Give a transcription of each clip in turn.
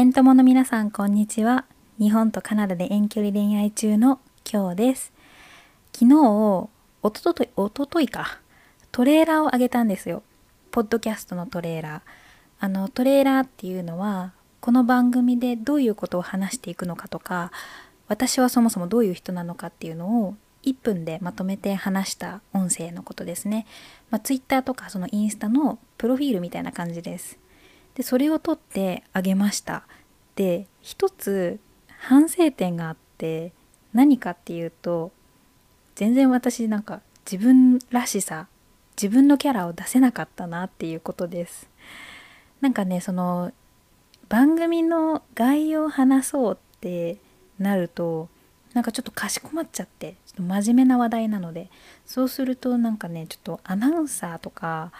エントモの皆さんこんにちは。日本とカナダで遠距離恋愛中の今日です。昨日おとといおとといか。トレーラーを上げたんですよ。ポッドキャストのトレーラー。あのトレーラーっていうのはこの番組でどういうことを話していくのかとか私はそもそもどういう人なのかっていうのを1分でまとめて話した音声のことですね。まあ、Twitter とかそのインスタのプロフィールみたいな感じです。でそれを取ってあげました。で一つ反省点があって何かっていうと全然私なんか自分らしさ自分のキャラを出せなかったなっていうことです。なんかねその番組の概要を話そうってなるとなんかちょっとかしこまっちゃってちょっと真面目な話題なのでそうするとなんかねちょっとアナウンサーとか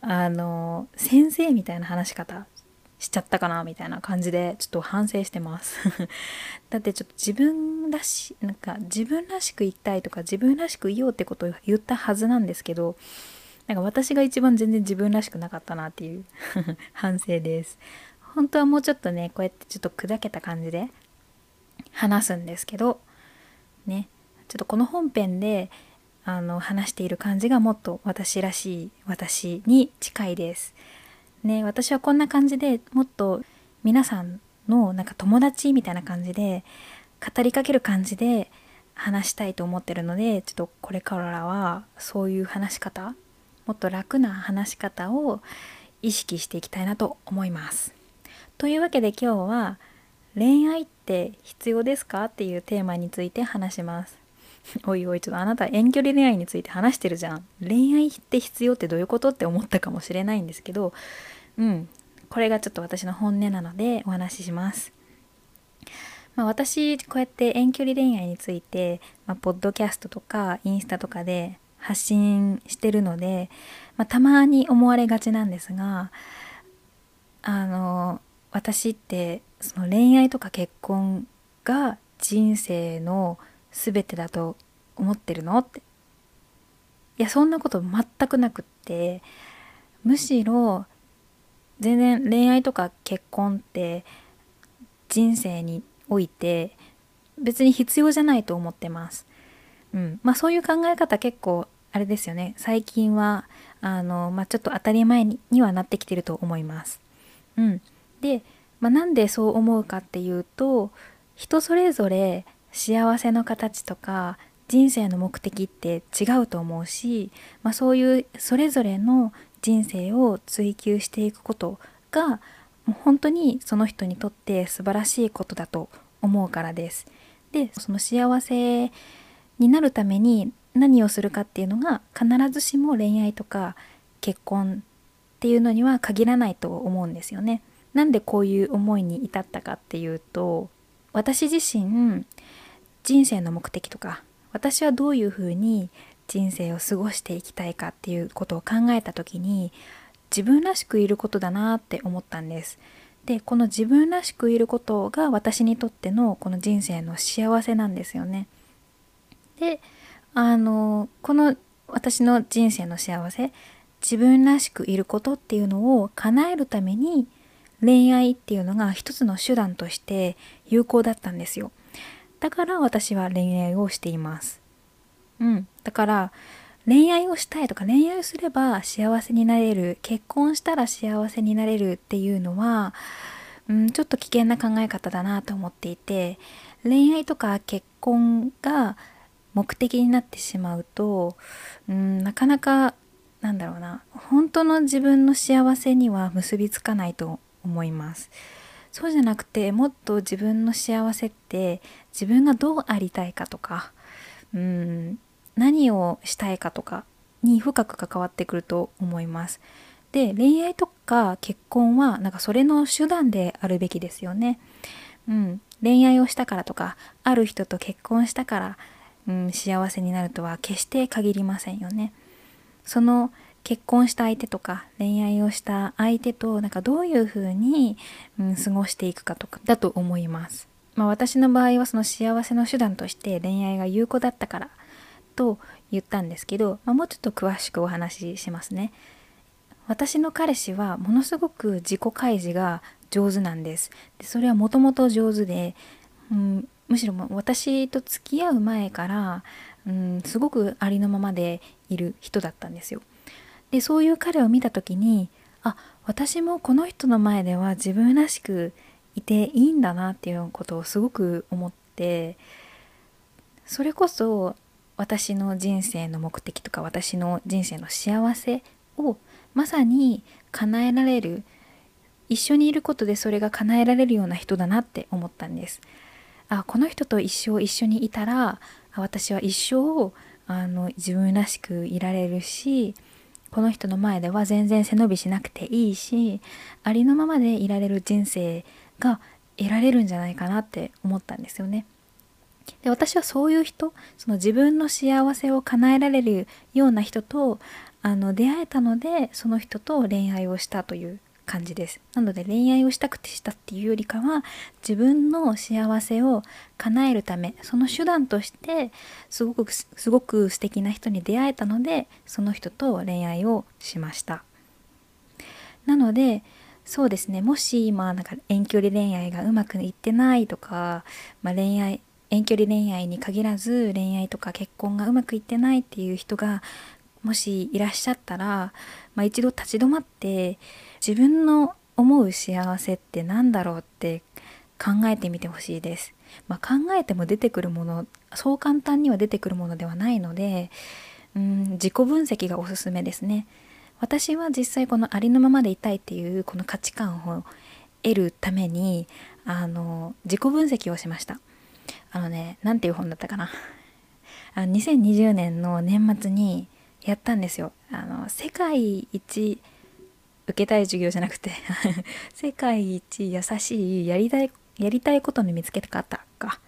あの先生みたいな話し方しちゃったかなみたいな感じでちょっと反省してます。だってちょっと自分らしなんか自分らしく言いたいとか自分らしく言おうってことを言ったはずなんですけどなんか私が一番全然自分らしくなかったなっていう 反省です。本当はもうちょっとねこうやってちょっと砕けた感じで話すんですけどねちょっとこの本編であの話している感じがもっと私らしい私に近いです。ね私はこんな感じでもっと皆さんのなんか友達みたいな感じで語りかける感じで話したいと思ってるのでちょっとこれからはそういう話し方もっと楽な話し方を意識していきたいなと思います。というわけで今日は恋愛って必要ですか？っていうテーマについて話します。おいおいちょっとあなた遠距離恋愛について話してるじゃん。恋愛って必要ってどういうことって思ったかもしれないんですけどうん。これがちょっと私の本音なのでお話しします。まあ、私こうやって遠距離恋愛について、まあ、ポッドキャストとかインスタとかで発信してるので、まあ、たまに思われがちなんですがあの私ってその恋愛とか結婚が人生の全てだと思ってるの？って。いやそんなこと全くなくってむしろ全然恋愛とか結婚って人生において別に必要じゃないと思ってます。うん、まあそういう考え方結構あれですよね。最近はあの、まあ、ちょっと当たり前にはなってきてると思います。うん、で、まあ、なんでそう思うかっていうと人それぞれ幸せの形とか人生の目的って違うと思うし、まあ、そういうそれぞれの人生を追求していくことがもう本当にその人にとって素晴らしいことだと思うからです。でその幸せになるために何をするかっていうのが必ずしも恋愛とか結婚っていうのには限らないと思うんですよね。なんでこういう思いに至ったかっていうと私自身人生の目的とか私はどういうふうに人生を過ごしていきたいかっていうことを考えた時に自分らしくいることだなって思ったんです。でこの自分らしくいることが私にとってのこの人生の幸せなんですよね。であのこの私の人生の幸せ自分らしくいることっていうのを叶えるために恋愛っていうのが一つの手段として有効だったんですよ。だから私は恋愛をしています。うん。だから恋愛をしたいとか恋愛をすれば幸せになれる結婚したら幸せになれるっていうのは、うん、ちょっと危険な考え方だなと思っていて恋愛とか結婚が目的になってしまうと、うん、なかなかなんだろうな本当の自分の幸せには結びつかないと思います。そうじゃなくてもっと自分の幸せって自分がどうありたいかとかうん何をしたいかとかに深く関わってくると思います。で恋愛とか結婚はなんかそれの手段であるべきですよね。うん、恋愛をしたからとかある人と結婚したから、うん、幸せになるとは決して限りませんよね。その結婚した相手とか恋愛をした相手となんかどういうふうに、うん、過ごしていくかとかだと思います。まあ、私の場合はその幸せの手段として恋愛が有効だったからと言ったんですけど、まあ、もうちょっと詳しくお話ししますね。私の彼氏はものすごく自己開示が上手なんですでそれはもともと上手で、うん、むしろ私と付き合う前から、うん、すごくありのままでいる人だったんですよでそういう彼を見た時にあ私もこの人の前では自分らしくいていいんだなっていうことをすごく思ってそれこそ私の人生の目的とか私の人生の幸せをまさに叶えられる一緒にいることでそれが叶えられるような人だなって思ったんです。あこの人と一生一緒にいたら私は一生あの自分らしくいられるしこの人の前では全然背伸びしなくていいしありのままでいられる人生が得られるんじゃないかなって思ったんですよね。で私はそういう人その自分の幸せを叶えられるような人とあの出会えたのでその人と恋愛をしたという感じです。なので恋愛をしたくてしたっていうよりかは自分の幸せを叶えるためその手段としてすごくすごく素敵な人に出会えたのでその人と恋愛をしました。なのでそうですねもし今なんか遠距離恋愛がうまくいってないとか、まあ、恋愛遠距離恋愛に限らず恋愛とか結婚がうまくいってないっていう人がもしいらっしゃったら、まあ、一度立ち止まって自分の思う幸せって何だろうって考えてみてほしいです。まあ、考えても出てくるものそう簡単には出てくるものではないのでうん自己分析がおすすめですね。私は実際このありのままでいたいっていうこの価値観を得るためにあの自己分析をしました。あのね何ていう本だったかな。あの2020年の年末にやったんですよ。あの世界一受けたい授業じゃなくて 世界一優しいやりたいやりたいことの見つけ方か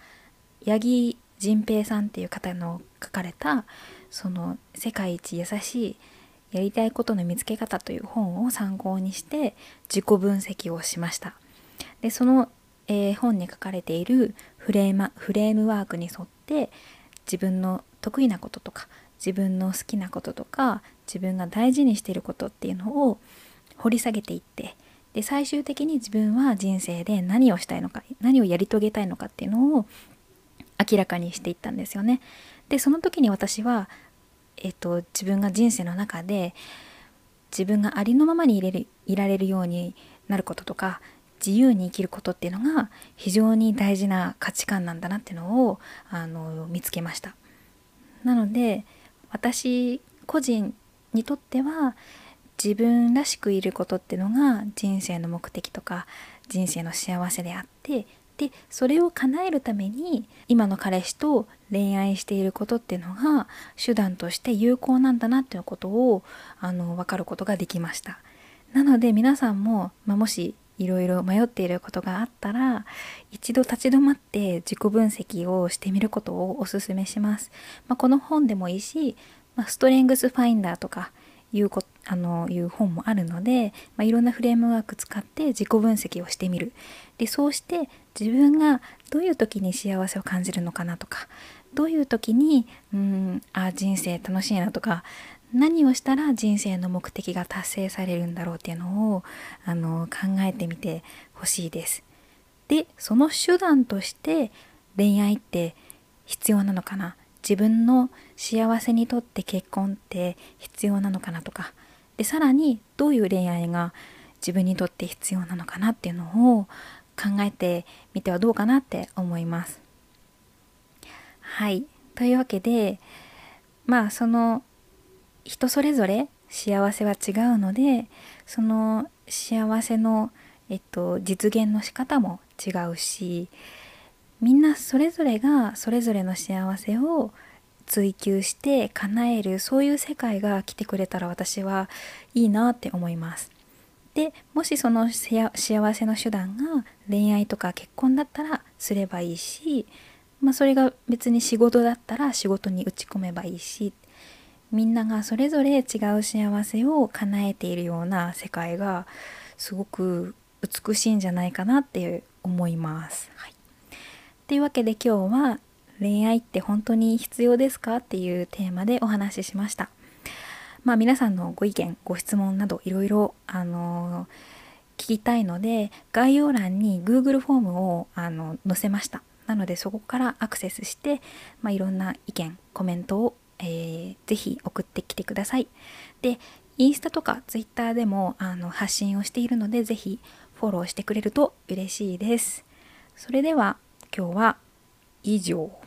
八木仁平さんっていう方の書かれたその世界一優しいやりたいことの見つけ方という本を参考にして自己分析をしましたでその、えー、本に書かれているフレームフレームワークに沿って自分の得意なこととか自分の好きなこととか自分が大事にしていることっていうのを掘り下げていってで最終的に自分は人生で何をしたいのか何をやり遂げたいのかっていうのを明らかにしていったんですよね。でその時に私は、えっと、自分が人生の中で自分がありのままにいれるいられるようになることとか自由に生きることっていうのが非常に大事な価値観なんだなっていうのをあの見つけました。なので私個人にとっては自分らしくいることってのが人生の目的とか人生の幸せであってでそれを叶えるために今の彼氏と恋愛していることっていうのが手段として有効なんだなっていうことをあの分かることができました。なので皆さんも、まあ、もしいろいろ迷っていることがあったら一度立ち止まって自己分析をしてみることをおすすめします、まあ、この本でもいいし、まあ、ストレングスファインダーとかいうこあのいう本もあるので、まあ、いろんなフレームワーク使って自己分析をしてみる。でそうして自分がどういう時に幸せを感じるのかなとかどういう時にうんあ人生楽しいなとか何をしたら人生の目的が達成されるんだろうっていうのをあの考えてみてほしいです。でその手段として恋愛って必要なのかな？自分の幸せにとって結婚って必要なのかなとかでさらにどういう恋愛が自分にとって必要なのかなっていうのを考えてみてはどうかなって思います。はいというわけでまあその人それぞれ幸せは違うのでその幸せの、えっと、実現の仕方も違うしみんなそれぞれがそれぞれの幸せを追求して叶えるそういう世界が来てくれたら私はいいなって思います。でもしその幸せの手段が恋愛とか結婚だったらすればいいし、まあ、それが別に仕事だったら仕事に打ち込めばいいしみんながそれぞれ違う幸せを叶えているような世界がすごく美しいんじゃないかなって思います。はいというわけで今日は恋愛って本当に必要ですかっていうテーマでお話ししました。まあ皆さんのご意見、ご質問などいろいろあの聞きたいので概要欄に Google フォームをあの載せましたなのでそこからアクセスして、まあ、いろんな意見コメントを、えー、ぜひ送ってきてください。でインスタとかツイッターでもあの発信をしているのでぜひフォローしてくれると嬉しいです。それでは今日は以上。